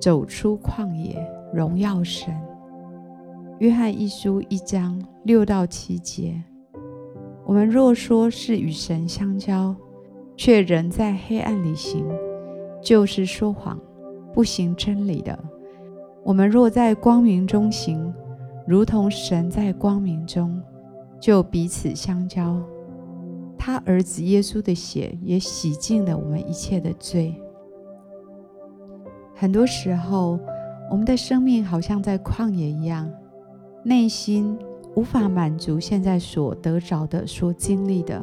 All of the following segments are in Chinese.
走出旷野，荣耀神。约翰一书一章六到七节：我们若说是与神相交，却仍在黑暗里行，就是说谎，不行真理的。我们若在光明中行，如同神在光明中，就彼此相交。他儿子耶稣的血也洗净了我们一切的罪。很多时候，我们的生命好像在旷野一样，内心无法满足现在所得着的、所经历的，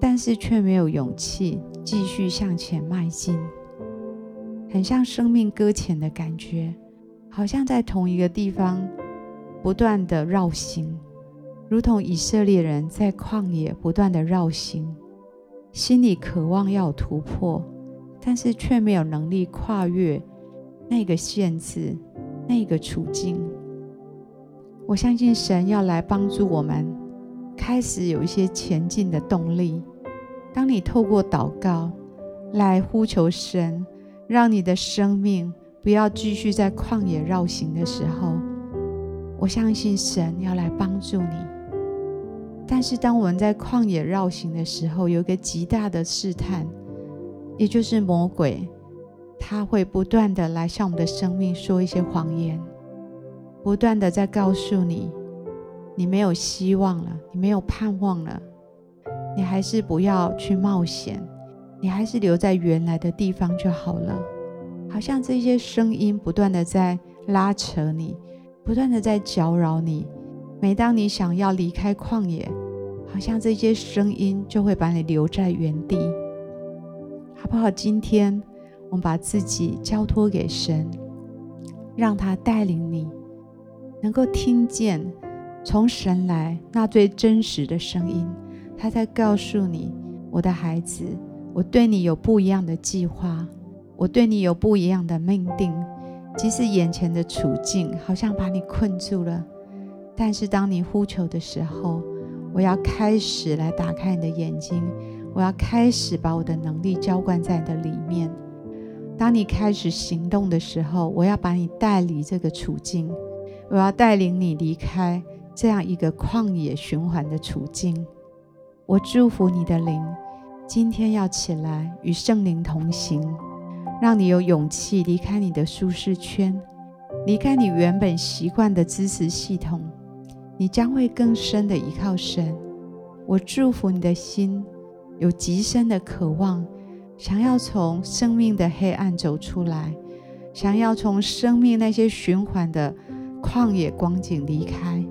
但是却没有勇气继续向前迈进，很像生命搁浅的感觉，好像在同一个地方不断地绕行，如同以色列人在旷野不断地绕行，心里渴望要有突破。但是却没有能力跨越那个限制，那个处境。我相信神要来帮助我们，开始有一些前进的动力。当你透过祷告来呼求神，让你的生命不要继续在旷野绕行的时候，我相信神要来帮助你。但是当我们在旷野绕行的时候，有一个极大的试探。也就是魔鬼，他会不断的来向我们的生命说一些谎言，不断的在告诉你，你没有希望了，你没有盼望了，你还是不要去冒险，你还是留在原来的地方就好了。好像这些声音不断的在拉扯你，不断的在搅扰你。每当你想要离开旷野，好像这些声音就会把你留在原地。好不好？今天我们把自己交托给神，让他带领你，能够听见从神来那最真实的声音。他在告诉你，我的孩子，我对你有不一样的计划，我对你有不一样的命定。即使眼前的处境好像把你困住了，但是当你呼求的时候，我要开始来打开你的眼睛。我要开始把我的能力浇灌在你的里面。当你开始行动的时候，我要把你带离这个处境，我要带领你离开这样一个旷野循环的处境。我祝福你的灵，今天要起来与圣灵同行，让你有勇气离开你的舒适圈，离开你原本习惯的支持系统，你将会更深的依靠神。我祝福你的心。有极深的渴望，想要从生命的黑暗走出来，想要从生命那些循环的旷野光景离开。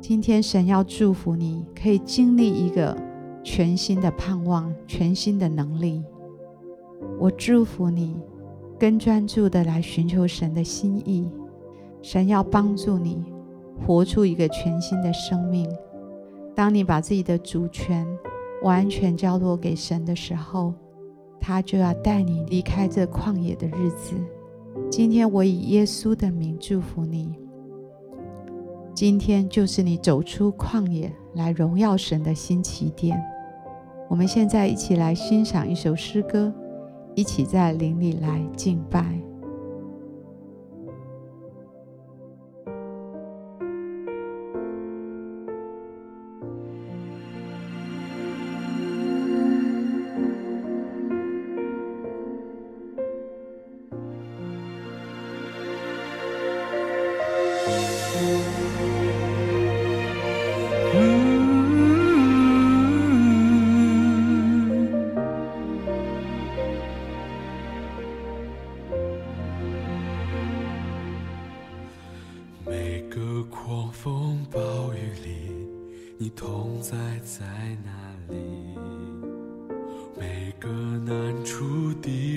今天神要祝福你，可以经历一个全新的盼望，全新的能力。我祝福你，更专注的来寻求神的心意。神要帮助你活出一个全新的生命。当你把自己的主权，完全交托给神的时候，他就要带你离开这旷野的日子。今天我以耶稣的名祝福你。今天就是你走出旷野来荣耀神的新起点。我们现在一起来欣赏一首诗歌，一起在林里来敬拜。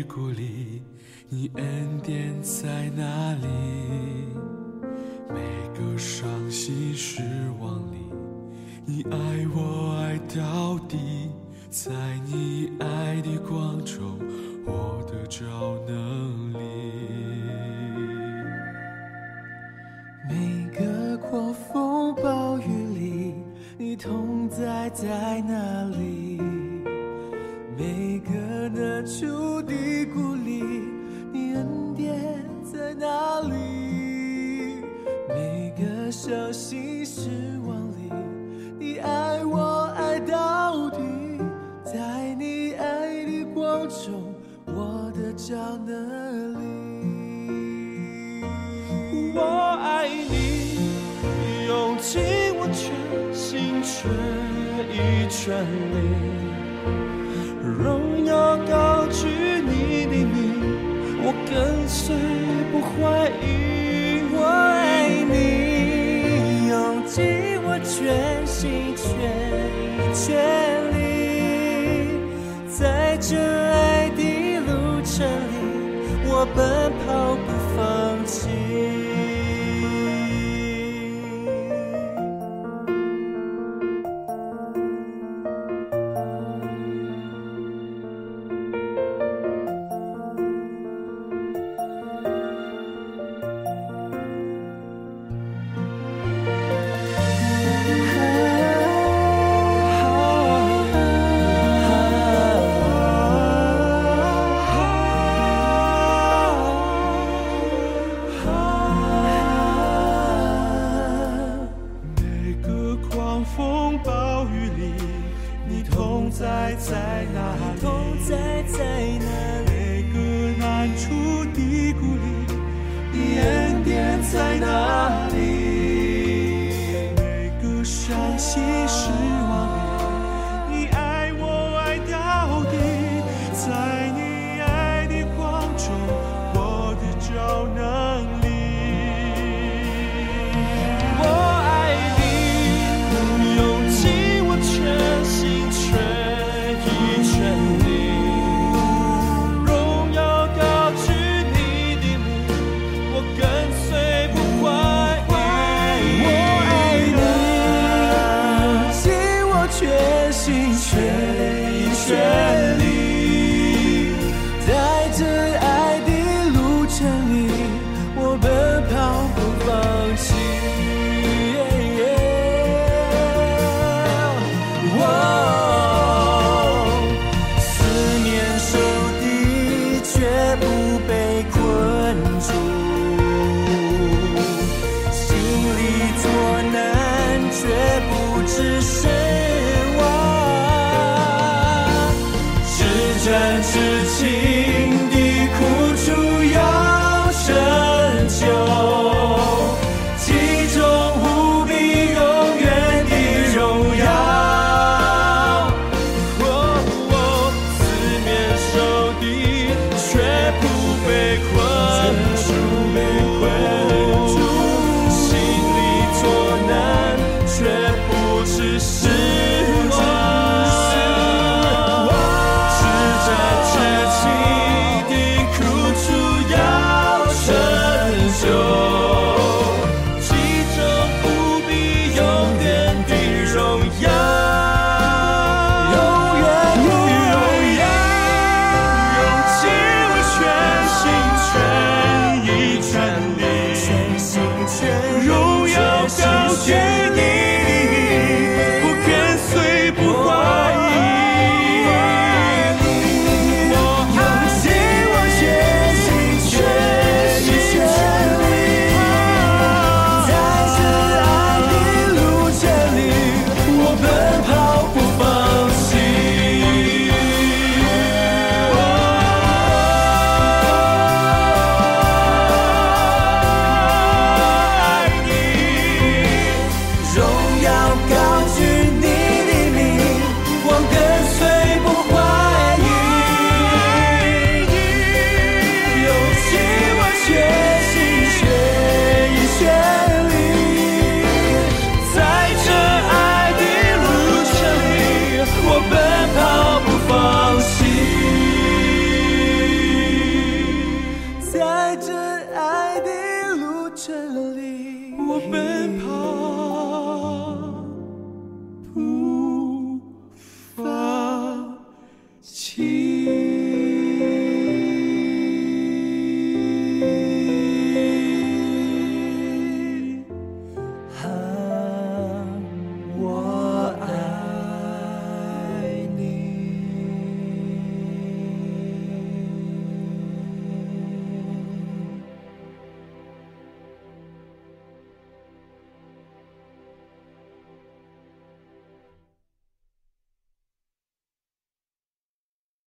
谷里，你恩典在哪里？每个伤心失望里，你爱我爱到底，在你爱的光中，我得着能力。每个狂风暴雨里，你同在在哪里？每个难处小心失望里，你爱我爱到底，在你爱的光中，我的脚能力。我爱你，用尽我全心全意全力。荣耀高举你的名，我跟随不怀疑。我奔